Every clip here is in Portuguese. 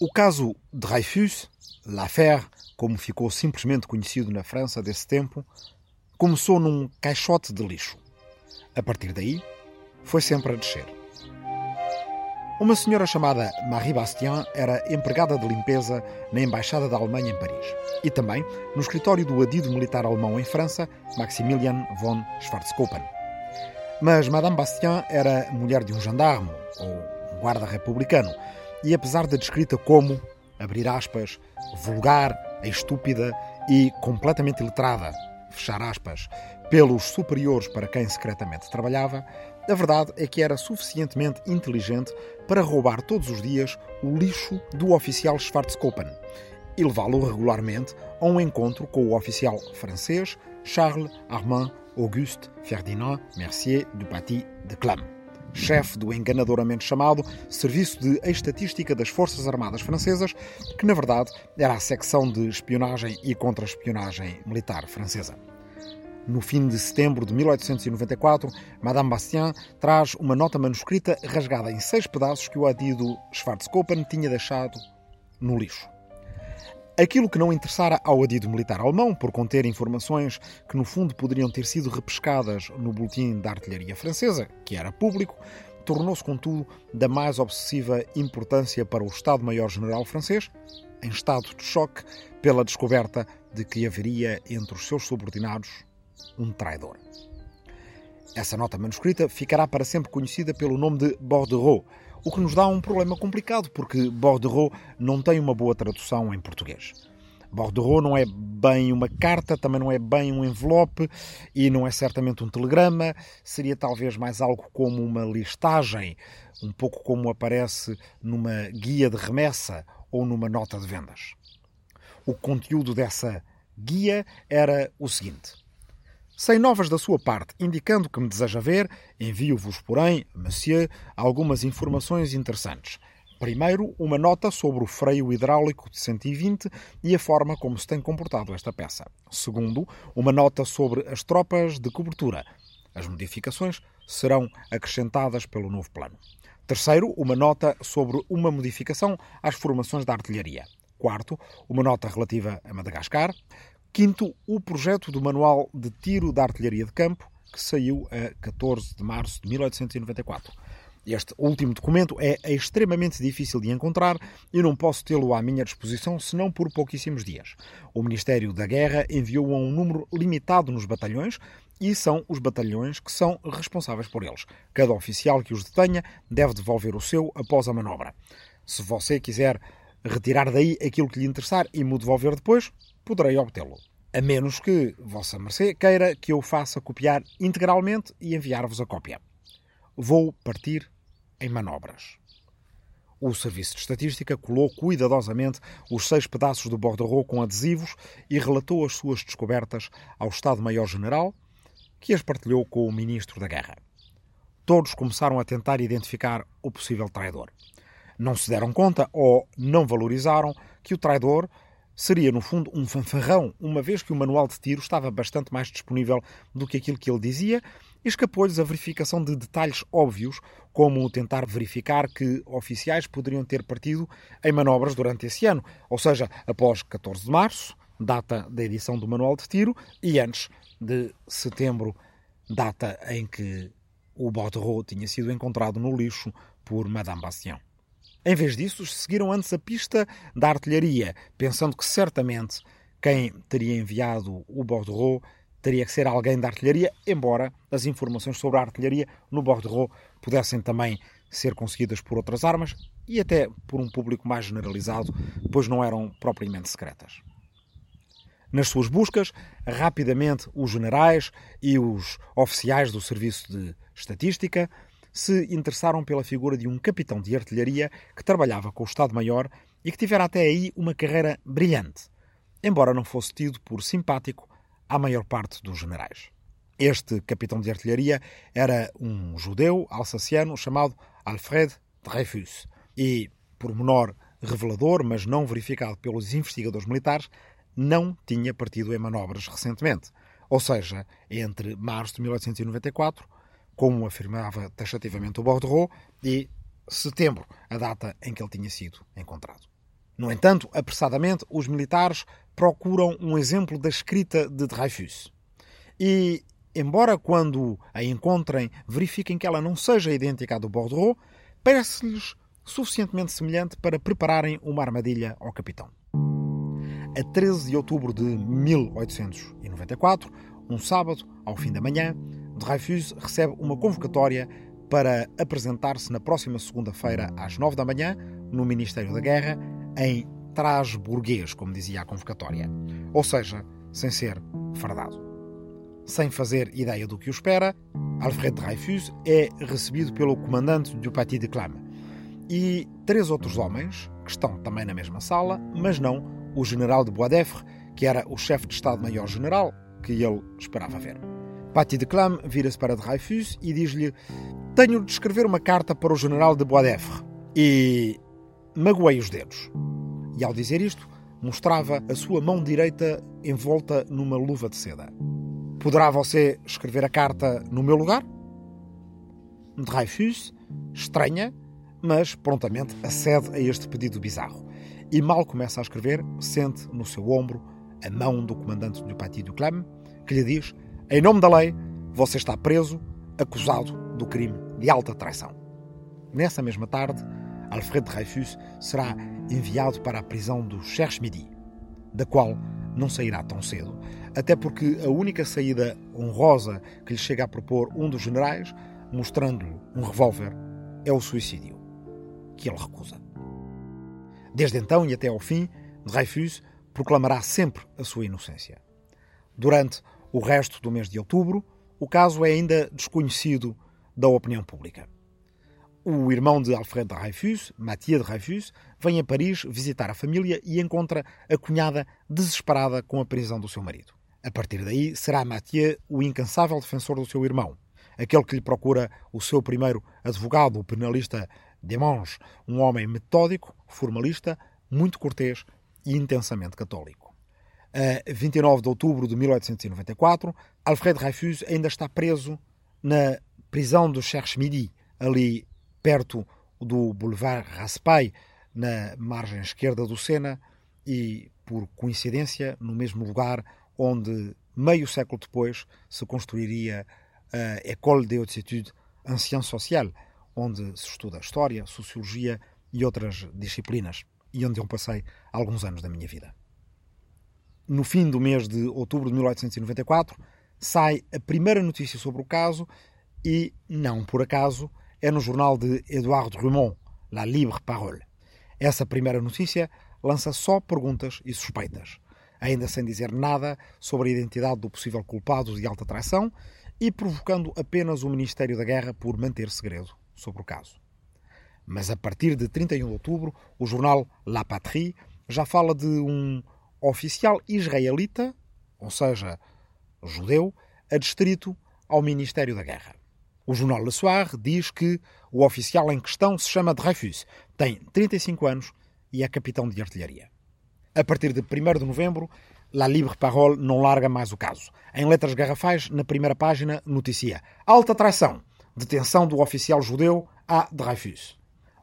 O caso Dreyfus, l'affaire, como ficou simplesmente conhecido na França desse tempo, começou num caixote de lixo. A partir daí, foi sempre a descer. Uma senhora chamada Marie Bastien era empregada de limpeza na Embaixada da Alemanha em Paris e também no escritório do adido militar alemão em França, Maximilian von Schwarzkoppen. Mas Madame Bastien era mulher de um gendarme, ou um guarda republicano, e apesar da descrita como, abrir aspas, vulgar, estúpida e completamente iletrada, fechar aspas, pelos superiores para quem secretamente trabalhava, a verdade é que era suficientemente inteligente para roubar todos os dias o lixo do oficial Schwarzkoppen e levá-lo regularmente a um encontro com o oficial francês Charles Armand Auguste Ferdinand Mercier du Paty de Clam, chefe do enganadoramente chamado Serviço de Estatística das Forças Armadas Francesas, que na verdade era a secção de espionagem e contra-espionagem militar francesa. No fim de setembro de 1894, Madame Bastien traz uma nota manuscrita rasgada em seis pedaços que o adido Schwarzkoppen tinha deixado no lixo. Aquilo que não interessara ao adido militar alemão, por conter informações que no fundo poderiam ter sido repescadas no boletim da artilharia francesa, que era público, tornou-se, contudo, da mais obsessiva importância para o Estado-Maior-General francês, em estado de choque pela descoberta de que haveria entre os seus subordinados um traidor. Essa nota manuscrita ficará para sempre conhecida pelo nome de Bordereau, o que nos dá um problema complicado, porque Bordereau não tem uma boa tradução em português. Bordereau não é bem uma carta, também não é bem um envelope e não é certamente um telegrama. Seria talvez mais algo como uma listagem, um pouco como aparece numa guia de remessa ou numa nota de vendas. O conteúdo dessa guia era o seguinte: sem novas da sua parte, indicando que me deseja ver, envio-vos, porém, monsieur, algumas informações interessantes. Primeiro, uma nota sobre o freio hidráulico de 120 e a forma como se tem comportado esta peça. Segundo, uma nota sobre as tropas de cobertura. As modificações serão acrescentadas pelo novo plano. Terceiro, uma nota sobre uma modificação às formações da artilharia. Quarto, uma nota relativa a Madagascar. Quinto, o projeto do Manual de Tiro da Artilharia de Campo, que saiu a 14 de março de 1894. Este último documento é extremamente difícil de encontrar e não posso tê-lo à minha disposição senão por pouquíssimos dias. O Ministério da Guerra enviou-o a um número limitado nos batalhões e são os batalhões que são responsáveis por eles. Cada oficial que os detenha deve devolver o seu após a manobra. Se você quiser retirar daí aquilo que lhe interessar e me devolver depois, poderei obtê-lo. A menos que Vossa Mercê queira que eu faça copiar integralmente e enviar-vos a cópia. Vou partir em manobras. O Serviço de Estatística colou cuidadosamente os seis pedaços do bordereau com adesivos e relatou as suas descobertas ao Estado-Maior-General, que as partilhou com o Ministro da Guerra. Todos começaram a tentar identificar o possível traidor. Não se deram conta ou não valorizaram que o traidor seria, no fundo, um fanfarrão, uma vez que o manual de tiro estava bastante mais disponível do que aquilo que ele dizia, escapou-lhes a verificação de detalhes óbvios, como tentar verificar que oficiais poderiam ter partido em manobras durante esse ano, ou seja, após 14 de março, data da edição do manual de tiro, e antes de setembro, data em que o Bordereau tinha sido encontrado no lixo por Madame Bastien. Em vez disso, seguiram antes a pista da artilharia, pensando que certamente quem teria enviado o Bordereau teria que ser alguém da artilharia, embora as informações sobre a artilharia no Bordereau pudessem também ser conseguidas por outras armas e até por um público mais generalizado, pois não eram propriamente secretas. Nas suas buscas, rapidamente os generais e os oficiais do Serviço de Estatística se interessaram pela figura de um capitão de artilharia que trabalhava com o Estado-Maior e que tivera até aí uma carreira brilhante, embora não fosse tido por simpático à maior parte dos generais. Este capitão de artilharia era um judeu alsaciano chamado Alfred Dreyfus e, por menor revelador, mas não verificado pelos investigadores militares, não tinha partido em manobras recentemente, ou seja, entre março de 1894 como afirmava taxativamente o Bordereau, e setembro, a data em que ele tinha sido encontrado. No entanto, apressadamente, os militares procuram um exemplo da escrita de Dreyfus. E, embora quando a encontrem verifiquem que ela não seja idêntica à do Bordeaux, parece-lhes suficientemente semelhante para prepararem uma armadilha ao capitão. A 13 de outubro de 1894, um sábado, ao fim da manhã, Dreyfus recebe uma convocatória para apresentar-se na próxima segunda-feira às 9 da manhã no Ministério da Guerra em traje burguês, como dizia a convocatória, ou seja, sem ser fardado. Sem fazer ideia do que o espera, Alfred Dreyfus é recebido pelo comandante do Petit de Clam e três outros homens, que estão também na mesma sala, mas não o general de Boisdeffre, que era o chefe de Estado-Maior-General que ele esperava ver. Petit de Clam vira-se para Dreyfus e diz-lhe: Tenho de escrever uma carta para o general de Boisdeffre e magoei os dedos. E ao dizer isto, mostrava a sua mão direita envolta numa luva de seda. Poderá você escrever a carta no meu lugar? Dreyfus estranha, mas prontamente acede a este pedido bizarro. E mal começa a escrever, sente no seu ombro a mão do comandante do du Clam, que lhe diz: Em nome da lei, você está preso, acusado do crime de alta traição. Nessa mesma tarde, Alfred Dreyfus será enviado para a prisão do Cherche-Midi, da qual não sairá tão cedo, até porque a única saída honrosa que lhe chega a propor um dos generais, mostrando-lhe um revólver, é o suicídio, que ele recusa. Desde então e até ao fim, Dreyfus proclamará sempre a sua inocência. Durante o resto do mês de outubro, o caso é ainda desconhecido da opinião pública. O irmão de Alfred Dreyfus, Mathieu Dreyfus, vem a Paris visitar a família e encontra a cunhada desesperada com a prisão do seu marido. A partir daí, será Mathieu o incansável defensor do seu irmão, aquele que lhe procura o seu primeiro advogado, o penalista Demange, um homem metódico, formalista, muito cortês e intensamente católico. A 29 de outubro de 1894, Alfred Dreyfus ainda está preso na prisão do Cherche-Midi, ali perto do Boulevard Raspail, na margem esquerda do Sena, e, por coincidência, no mesmo lugar onde, meio século depois, se construiria a École des Hautes Études en Sciences Sociales, onde se estuda História, Sociologia e outras disciplinas, e onde eu passei alguns anos da minha vida. No fim do mês de outubro de 1894, sai a primeira notícia sobre o caso e, não por acaso, é no jornal de Edouard Drummond, La Libre Parole. Essa primeira notícia lança só perguntas e suspeitas, ainda sem dizer nada sobre a identidade do possível culpado de alta traição e provocando apenas o Ministério da Guerra por manter segredo sobre o caso. Mas a partir de 31 de outubro, o jornal La Patrie já fala de um oficial israelita, ou seja, judeu, adstrito ao Ministério da Guerra. O jornal Le Soir diz que o oficial em questão se chama Dreyfus, tem 35 anos e é capitão de artilharia. A partir de 1 de novembro, La Libre Parole não larga mais o caso. Em letras garrafais, na primeira página, noticia Alta traição, detenção do oficial judeu a Dreyfus.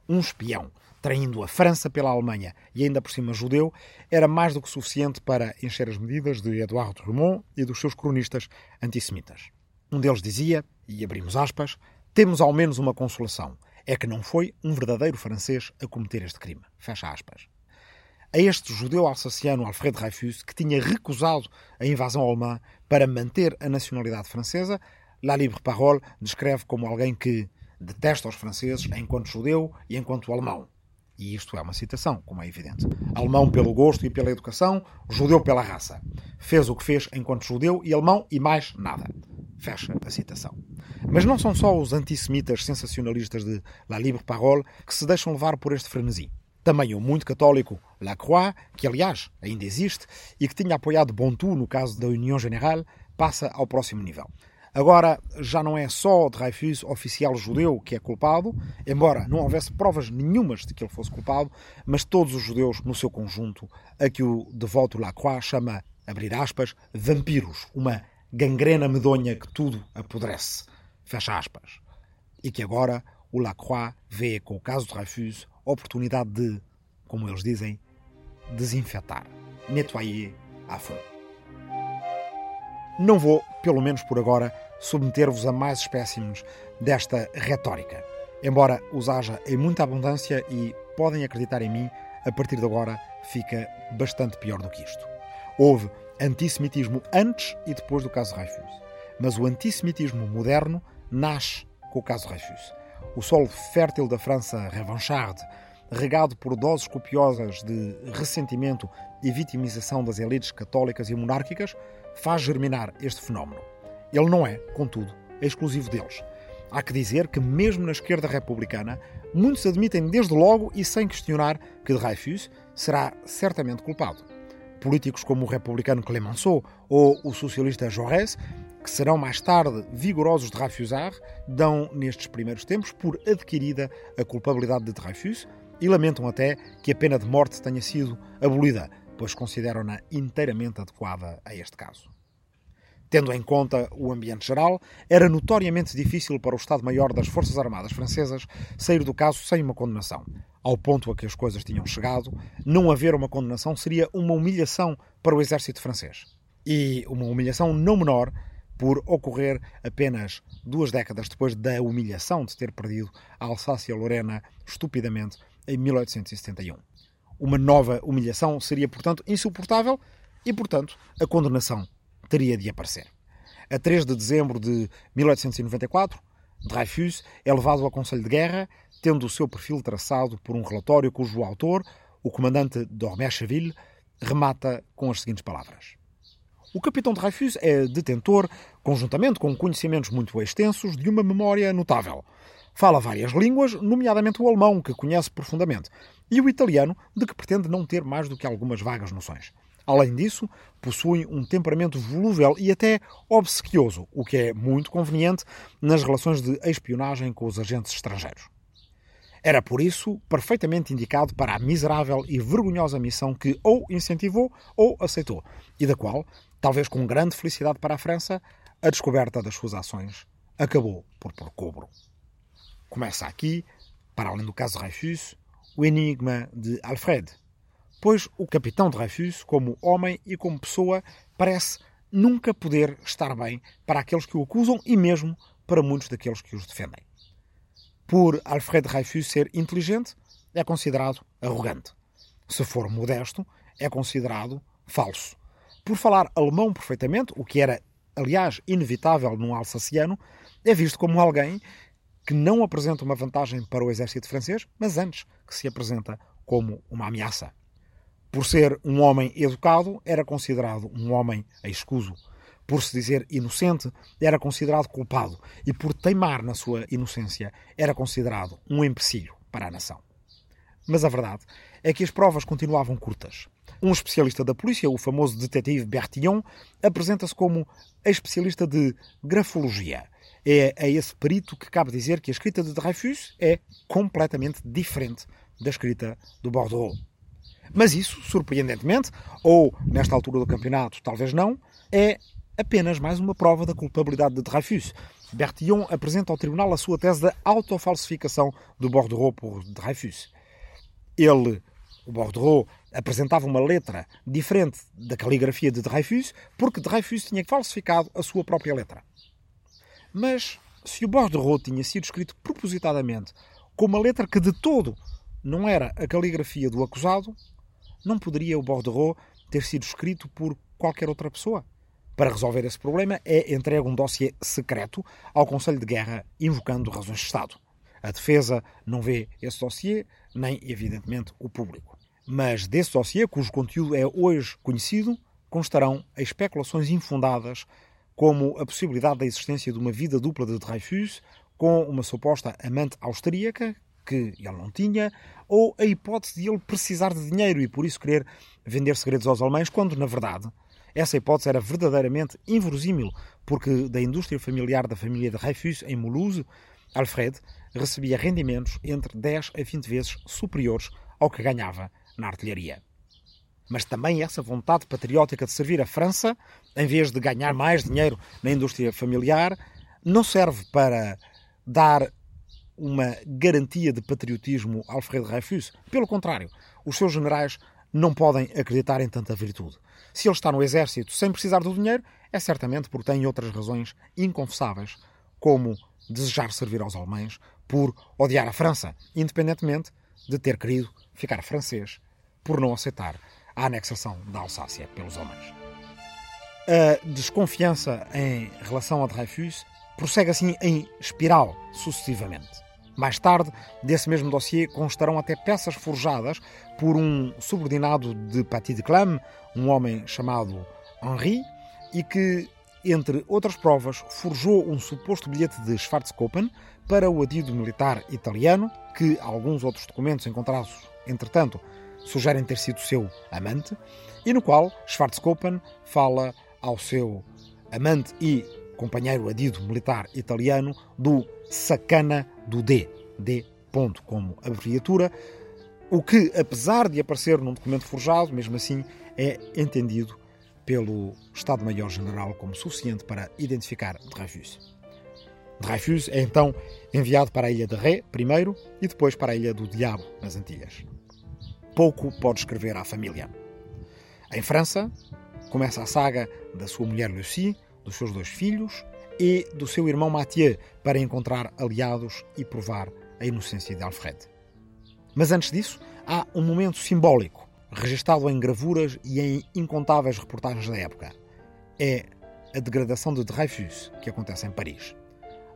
Um espião, traindo a França pela Alemanha e ainda por cima judeu, era mais do que suficiente para encher as medidas de Edouard Drummond e dos seus cronistas antissemitas. Um deles dizia, e abrimos aspas, temos ao menos uma consolação. É que não foi um verdadeiro francês a cometer este crime. Fecha aspas. A este judeu alsaciano Alfred Dreyfus, que tinha recusado a invasão alemã para manter a nacionalidade francesa, La Libre Parole descreve como alguém que detesta os franceses enquanto judeu e enquanto alemão. E isto é uma citação, como é evidente. Alemão pelo gosto e pela educação, judeu pela raça. Fez o que fez enquanto judeu e alemão e mais nada. Fecha a citação. Mas não são só os antissemitas sensacionalistas de La Libre Parole que se deixam levar por este frenesi. Também o muito católico Lacroix, que aliás ainda existe e que tinha apoiado Bontu no caso da União General, passa ao próximo nível. Agora, já não é só Dreyfus, oficial judeu, que é culpado, embora não houvesse provas nenhumas de que ele fosse culpado, mas todos os judeus no seu conjunto, a que o devoto Lacroix chama, abrir aspas, vampiros, uma gangrena medonha que tudo apodrece, fecha aspas. E que agora o Lacroix vê com o caso de Dreyfus oportunidade de, como eles dizem, desinfetar, nettoyer à fond. Não vou, pelo menos por agora, submeter-vos a mais espécimes desta retórica, embora os haja em muita abundância e podem acreditar em mim, a partir de agora fica bastante pior do que isto. Houve antissemitismo antes e depois do caso Reifus, mas o antissemitismo moderno nasce com o caso Reifus. O solo fértil da França revancharde, regado por doses copiosas de ressentimento e vitimização das elites católicas e monárquicas, faz germinar este fenómeno. Ele não é, contudo, exclusivo deles. Há que dizer que, mesmo na esquerda republicana, muitos admitem desde logo e sem questionar que Dreyfus será certamente culpado. Políticos como o republicano Clemenceau ou o socialista Jaurès, que serão mais tarde vigorosos de Dreyfusar, dão nestes primeiros tempos por adquirida a culpabilidade de Dreyfus e lamentam até que a pena de morte tenha sido abolida, pois consideram-na inteiramente adequada a este caso. Tendo em conta o ambiente geral, era notoriamente difícil para o Estado-Maior das Forças Armadas Francesas sair do caso sem uma condenação. Ao ponto a que as coisas tinham chegado, não haver uma condenação seria uma humilhação para o exército francês. E uma humilhação não menor por ocorrer apenas duas décadas depois da humilhação de ter perdido a Alsácia-Lorena estupidamente em 1871. Uma nova humilhação seria, portanto, insuportável e, portanto, a condenação teria de aparecer. A 3 de dezembro de 1894, Dreyfus é levado ao Conselho de Guerra, tendo o seu perfil traçado por um relatório cujo autor, o comandante d'Ormercheville, remata com as seguintes palavras. O capitão Dreyfus é detentor, conjuntamente com conhecimentos muito extensos, de uma memória notável. Fala várias línguas, nomeadamente o alemão, que conhece profundamente, e o italiano, de que pretende não ter mais do que algumas vagas noções. Além disso, possui um temperamento volúvel e até obsequioso, o que é muito conveniente nas relações de espionagem com os agentes estrangeiros. Era por isso perfeitamente indicado para a miserável e vergonhosa missão que ou incentivou ou aceitou, e da qual, talvez com grande felicidade para a França, a descoberta das suas ações acabou por pôr cobro. Começa aqui, para além do caso Dreyfus, o enigma de Alfred, pois o capitão Dreyfus, como homem e como pessoa, parece nunca poder estar bem para aqueles que o acusam e mesmo para muitos daqueles que os defendem. Por Alfred Dreyfus ser inteligente, é considerado arrogante. Se for modesto, é considerado falso. Por falar alemão perfeitamente, o que era, aliás, inevitável num alsaciano, é visto como alguém que não apresenta uma vantagem para o exército francês, mas antes que se apresenta como uma ameaça. Por ser um homem educado, era considerado um homem escuso. Por se dizer inocente, era considerado culpado. E por teimar na sua inocência, era considerado um empecilho para a nação. Mas a verdade é que as provas continuavam curtas. Um especialista da polícia, o famoso detetive Bertillon, apresenta-se como especialista de grafologia. É a esse perito que cabe dizer que a escrita de Dreyfus é completamente diferente da escrita do Bordeaux. Mas isso, surpreendentemente, ou nesta altura do campeonato, talvez não, é apenas mais uma prova da culpabilidade de Dreyfus. Bertillon apresenta ao tribunal a sua tese da autofalsificação do Bordereau por Dreyfus. Ele, o Bordereau, apresentava uma letra diferente da caligrafia de Dreyfus porque Dreyfus tinha falsificado a sua própria letra. Mas se o Bordereau tinha sido escrito propositadamente com uma letra que de todo não era a caligrafia do acusado, não poderia o Bordereau ter sido escrito por qualquer outra pessoa? Para resolver esse problema, é entregue um dossiê secreto ao Conselho de Guerra, invocando razões de Estado. A defesa não vê esse dossiê, nem, evidentemente, o público. Mas desse dossiê, cujo conteúdo é hoje conhecido, constarão especulações infundadas, como a possibilidade da existência de uma vida dupla de Dreyfus com uma suposta amante austríaca que ele não tinha, ou a hipótese de ele precisar de dinheiro e por isso querer vender segredos aos alemães, quando, na verdade, essa hipótese era verdadeiramente inverosímil, porque da indústria familiar da família de Reifus, em Mulhouse, Alfred recebia rendimentos entre 10 a 20 vezes superiores ao que ganhava na artilharia. Mas também essa vontade patriótica de servir a França, em vez de ganhar mais dinheiro na indústria familiar, não serve para dar uma garantia de patriotismo Alfred Dreyfus. Pelo contrário, os seus generais não podem acreditar em tanta virtude. Se ele está no exército sem precisar do dinheiro, é certamente porque tem outras razões inconfessáveis, como desejar servir aos alemães por odiar a França, independentemente de ter querido ficar francês por não aceitar a anexação da Alsácia pelos alemães. A desconfiança em relação a Dreyfus prossegue assim em espiral sucessivamente. Mais tarde, desse mesmo dossiê constarão até peças forjadas por um subordinado de Paty de Clam, um homem chamado Henri, e que, entre outras provas, forjou um suposto bilhete de Schwarzkoppen para o adido militar italiano, que alguns outros documentos encontrados, entretanto, sugerem ter sido seu amante, e no qual Schwarzkoppen fala ao seu amante e companheiro adido militar italiano do Sacana do D, D ponto como abreviatura, o que, apesar de aparecer num documento forjado, mesmo assim é entendido pelo Estado-Maior-General como suficiente para identificar Dreyfus. Dreyfus é então enviado para a ilha de Ré, primeiro, e depois para a ilha do Diabo, nas Antilhas. Pouco pode escrever à família. Em França, começa a saga da sua mulher Lucie, dos seus dois filhos e do seu irmão Mathieu para encontrar aliados e provar a inocência de Alfred. Mas antes disso, há um momento simbólico, registado em gravuras e em incontáveis reportagens da época. É a degradação de Dreyfus, que acontece em Paris.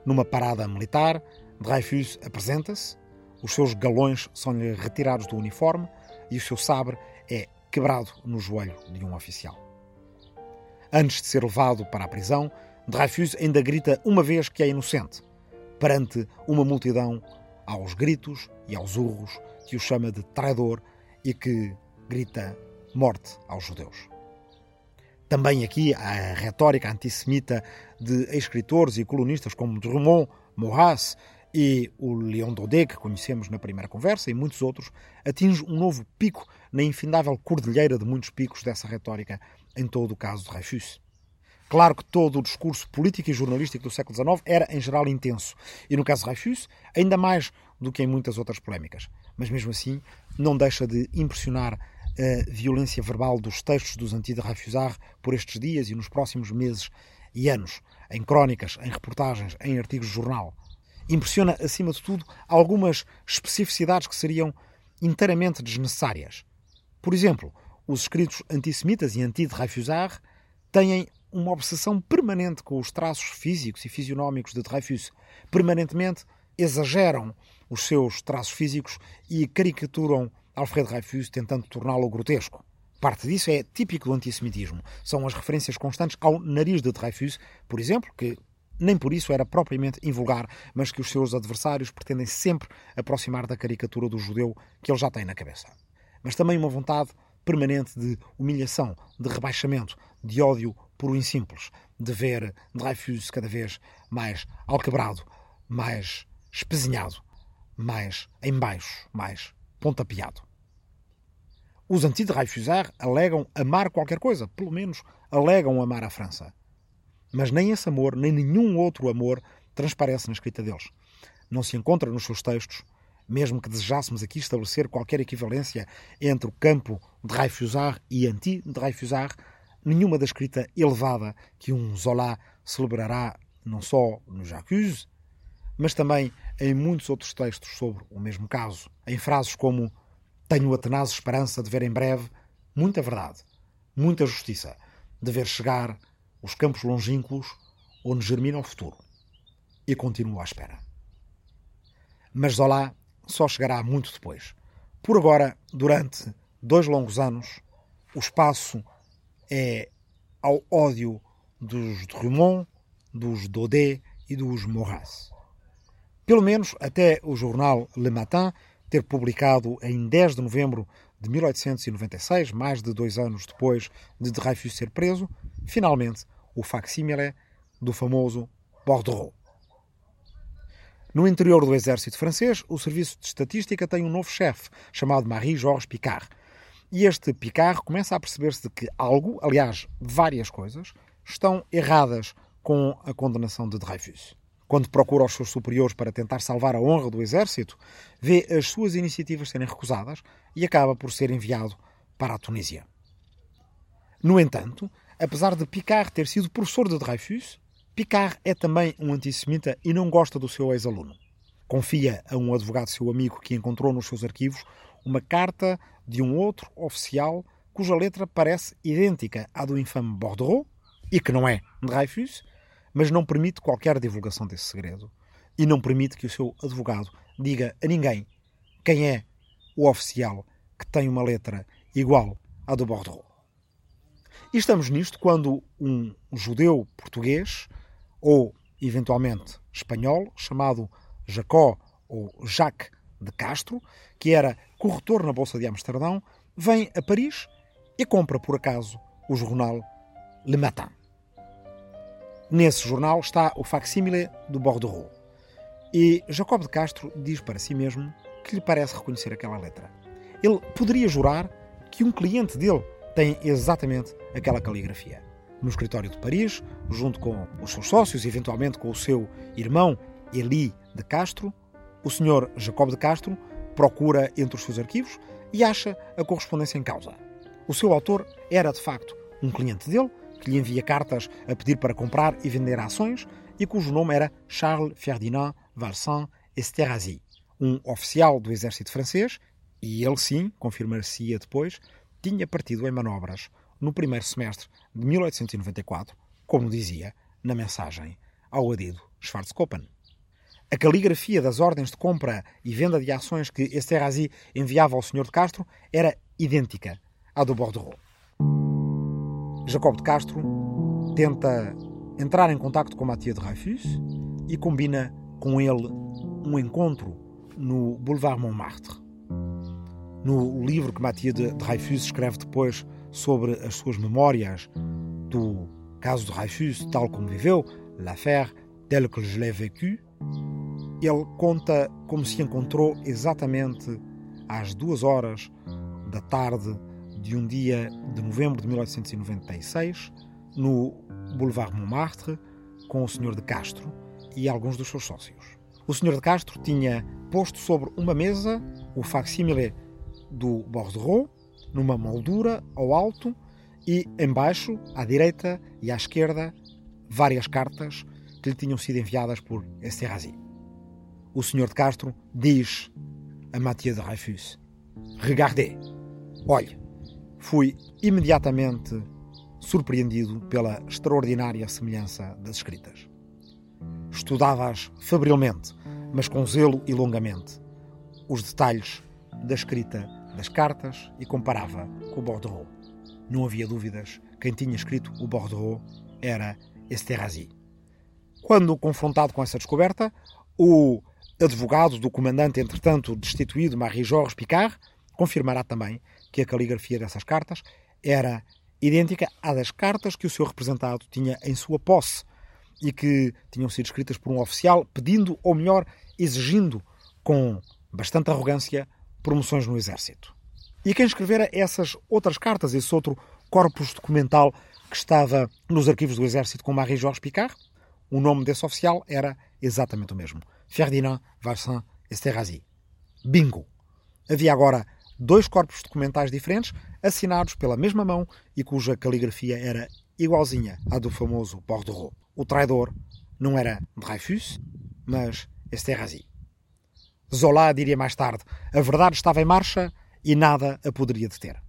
Numa parada militar, Dreyfus apresenta-se, os seus galões são-lhe retirados do uniforme e o seu sabre é quebrado no joelho de um oficial. Antes de ser levado para a prisão, Dreyfus ainda grita uma vez que é inocente, perante uma multidão aos gritos e aos urros que o chama de traidor e que grita morte aos judeus. Também aqui a retórica antissemita de escritores e colunistas como Drummond, Maurras e o Leon Daudet, que conhecemos na primeira conversa, e muitos outros, atinge um novo pico na infindável cordilheira de muitos picos dessa retórica, em todo o caso de Dreyfus. Claro que todo o discurso político e jornalístico do século XIX era, em geral, intenso. E no caso de Dreyfus, ainda mais do que em muitas outras polémicas. Mas mesmo assim, não deixa de impressionar a violência verbal dos textos dos anti-Dreyfusard por estes dias e nos próximos meses e anos, em crónicas, em reportagens, em artigos de jornal. Impressiona, acima de tudo, algumas especificidades que seriam inteiramente desnecessárias. Por exemplo, os escritos antissemitas e anti-Dreyfusard têm uma obsessão permanente com os traços físicos e fisionómicos de Dreyfus. Permanentemente exageram os seus traços físicos e caricaturam Alfred Dreyfus tentando torná-lo grotesco. Parte disso é típico do antissemitismo. São as referências constantes ao nariz de Dreyfus, por exemplo, que nem por isso era propriamente invulgar, mas que os seus adversários pretendem sempre aproximar da caricatura do judeu que ele já tem na cabeça. Mas também uma vontade permanente de humilhação, de rebaixamento, de ódio por o simples, de ver Dreyfus cada vez mais alquebrado, mais espezinhado, mais embaixo, mais pontapeado. Os anti-Dreyfusard alegam amar qualquer coisa, pelo menos alegam amar a França. Mas nem esse amor, nem nenhum outro amor transparece na escrita deles. Não se encontra nos seus textos, mesmo que desejássemos aqui estabelecer qualquer equivalência entre o campo Dreyfusard e anti-Dreyfusard, nenhuma da escrita elevada que um Zola celebrará não só no J'accuse, mas também em muitos outros textos sobre o mesmo caso, em frases como Tenho a tenaz esperança de ver em breve muita verdade, muita justiça, de ver chegar os campos longínquos onde germina o futuro. E continuo à espera. Mas Zola só chegará muito depois. Por agora, durante dois longos anos, o espaço é ao ódio dos Drummond, dos Daudet e dos Maurras. Pelo menos até o jornal Le Matin ter publicado em 10 de novembro de 1896, mais de dois anos depois de Dreyfus ser preso, finalmente o facsímile do famoso Bordereau. No interior do exército francês, o serviço de estatística tem um novo chefe, chamado Marie-Georges Picard. E este Picard começa a perceber-se de que algo, aliás, várias coisas, estão erradas com a condenação de Dreyfus. Quando procura os seus superiores para tentar salvar a honra do exército, vê as suas iniciativas serem recusadas e acaba por ser enviado para a Tunísia. No entanto, apesar de Picard ter sido professor de Dreyfus, Picard é também um antissemita e não gosta do seu ex-aluno. Confia a um advogado seu amigo que encontrou nos seus arquivos uma carta de um outro oficial cuja letra parece idêntica à do infame Bordereau e que não é Dreyfus, mas não permite qualquer divulgação desse segredo e não permite que o seu advogado diga a ninguém quem é o oficial que tem uma letra igual à do Bordeaux. E estamos nisto quando um judeu português, ou eventualmente espanhol, chamado Jacó ou Jacques de Castro, que era corretor na Bolsa de Amsterdão, vem a Paris e compra por acaso o jornal Le Matin. Nesse jornal está o facsímile do Bordeaux. E Jacob de Castro diz para si mesmo que lhe parece reconhecer aquela letra. Ele poderia jurar que um cliente dele tem exatamente aquela caligrafia. No escritório de Paris, junto com os seus sócios, eventualmente com o seu irmão Eli de Castro, o senhor Jacob de Castro procura entre os seus arquivos e acha a correspondência em causa. O seu autor era, de facto, um cliente dele, que lhe envia cartas a pedir para comprar e vender ações e cujo nome era Charles Ferdinand Valsin Esterhazy, um oficial do exército francês, e ele sim, confirmar-se-ia depois, tinha partido em manobras no primeiro semestre de 1894, como dizia na mensagem ao adido Schwarzkoppen. A caligrafia das ordens de compra e venda de ações que Esterhazy enviava ao Sr. de Castro era idêntica à do Bordeaux. Jacob de Castro tenta entrar em contato com Mathieu de Dreyfus e combina com ele um encontro no Boulevard Montmartre. No livro que Mathieu de Dreyfus escreve depois sobre as suas memórias do caso de Dreyfus, tal como viveu, l'affaire telle que je l'ai vécu, ele conta como se encontrou exatamente às duas horas da tarde de um dia de novembro de 1896 no Boulevard Montmartre com o Sr. de Castro e alguns dos seus sócios. O Sr. de Castro tinha posto sobre uma mesa o facsímile do Bordeaux, numa moldura ao alto, e embaixo, à direita e à esquerda, várias cartas que lhe tinham sido enviadas por Esterhazy. O Sr. de Castro diz a Mathieu de Dreyfus: Regardez, olhe, fui imediatamente surpreendido pela extraordinária semelhança das escritas. Estudava-as febrilmente, mas com zelo e longamente, os detalhes da escrita das cartas e comparava com o Bordeaux. Não havia dúvidas, quem tinha escrito o Bordeaux era Esterhazy. Quando confrontado com essa descoberta, o advogado do comandante, entretanto destituído, Marie-Georges Picard, confirmará também que a caligrafia dessas cartas era idêntica à das cartas que o seu representado tinha em sua posse e que tinham sido escritas por um oficial pedindo, ou melhor, exigindo, com bastante arrogância, promoções no exército. E quem escrevera essas outras cartas, esse outro corpus documental que estava nos arquivos do exército com Marie-Georges Picard? O nome desse oficial era exatamente o mesmo. Ferdinand Varsin Esterhazy. Bingo! Havia agora dois corpos documentais diferentes, assinados pela mesma mão e cuja caligrafia era igualzinha à do famoso Bordeaux. O traidor não era Dreyfus, mas Esterhazy. Zola diria mais tarde: a verdade estava em marcha e nada a poderia deter.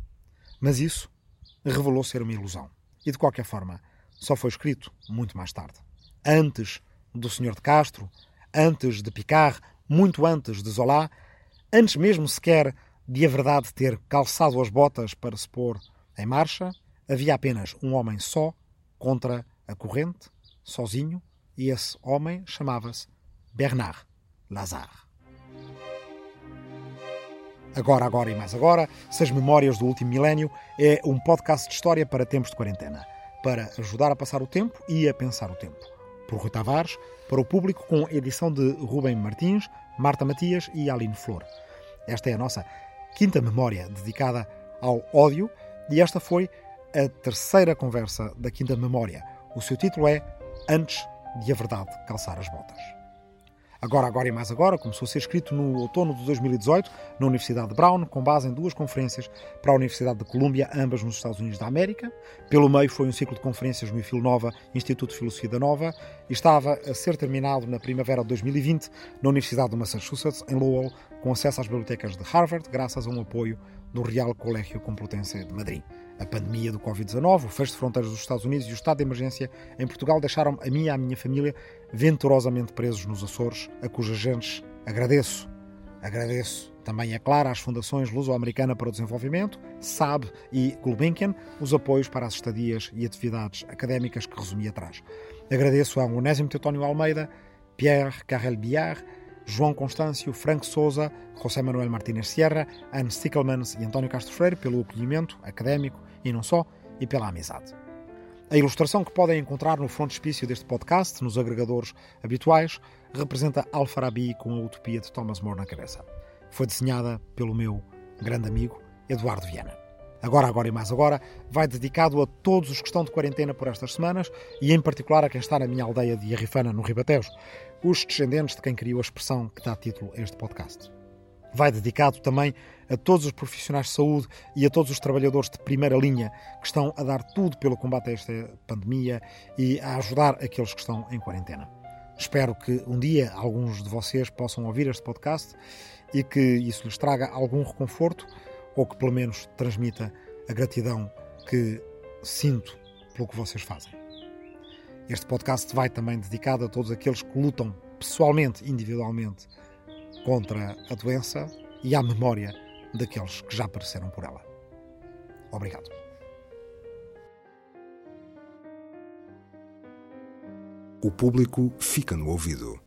Mas isso revelou ser uma ilusão. E de qualquer forma, só foi escrito muito mais tarde. Antes do Senhor de Castro, antes de Picard, muito antes de Zola, antes mesmo sequer de a verdade ter calçado as botas para se pôr em marcha, havia apenas um homem só contra a corrente, sozinho, e esse homem chamava-se Bernard Lazare. Agora, agora e mais agora, Seis Memórias do Último Milénio é um podcast de história para tempos de quarentena, para ajudar a passar o tempo e a pensar o tempo. Por Rui Tavares, para o público com edição de Rubem Martins, Marta Matias e Aline Flor. Esta é a nossa quinta memória dedicada ao ódio e esta foi a terceira conversa da quinta memória. O seu título é Antes de a Verdade Calçar as Botas. Agora, Agora e Mais Agora começou a ser escrito no outono de 2018 na Universidade de Brown, com base em duas conferências para a Universidade de Colômbia, ambas nos Estados Unidos da América. Pelo meio foi um ciclo de conferências no IFIL Nova, Instituto de Filosofia da Nova, e estava a ser terminado na primavera de 2020 na Universidade de Massachusetts, em Lowell, com acesso às bibliotecas de Harvard, graças a um apoio do Real Colégio Complutense de Madrid. A pandemia do Covid-19, o fecho de fronteiras dos Estados Unidos e o estado de emergência em Portugal deixaram a mim e a minha família venturosamente presos nos Açores, a cujas gentes agradeço. Agradeço também, é claro, às fundações Luso-Americana para o Desenvolvimento, SAB e Gulbenkian, os apoios para as estadias e atividades académicas que resumi atrás. Agradeço a Onésimo Teutónio Almeida, Pierre Carrel Biard, João Constâncio, Frank Souza, José Manuel Martínez Sierra, Anne Stickelmans e António Castro Freire pelo acolhimento académico e não só, e pela amizade. A ilustração que podem encontrar no frontispício deste podcast, nos agregadores habituais, representa Al-Farabi com a utopia de Thomas More na cabeça. Foi desenhada pelo meu grande amigo Eduardo Viana. Agora, agora e mais agora, vai dedicado a todos os que estão de quarentena por estas semanas e, em particular, a quem está na minha aldeia de Arrifana, no Ribatejo, os descendentes de quem criou a expressão que dá título a este podcast vai dedicado também a todos os profissionais de saúde e a todos os trabalhadores de primeira linha que estão a dar tudo pelo combate a esta pandemia e a ajudar aqueles que estão em quarentena. Espero que um dia alguns de vocês possam ouvir este podcast e que isso lhes traga algum reconforto ou que pelo menos transmita a gratidão que sinto pelo que vocês fazem. Este podcast vai também dedicado a todos aqueles que lutam pessoalmente, individualmente, contra a doença e à memória daqueles que já apareceram por ela. Obrigado. O público fica no ouvido.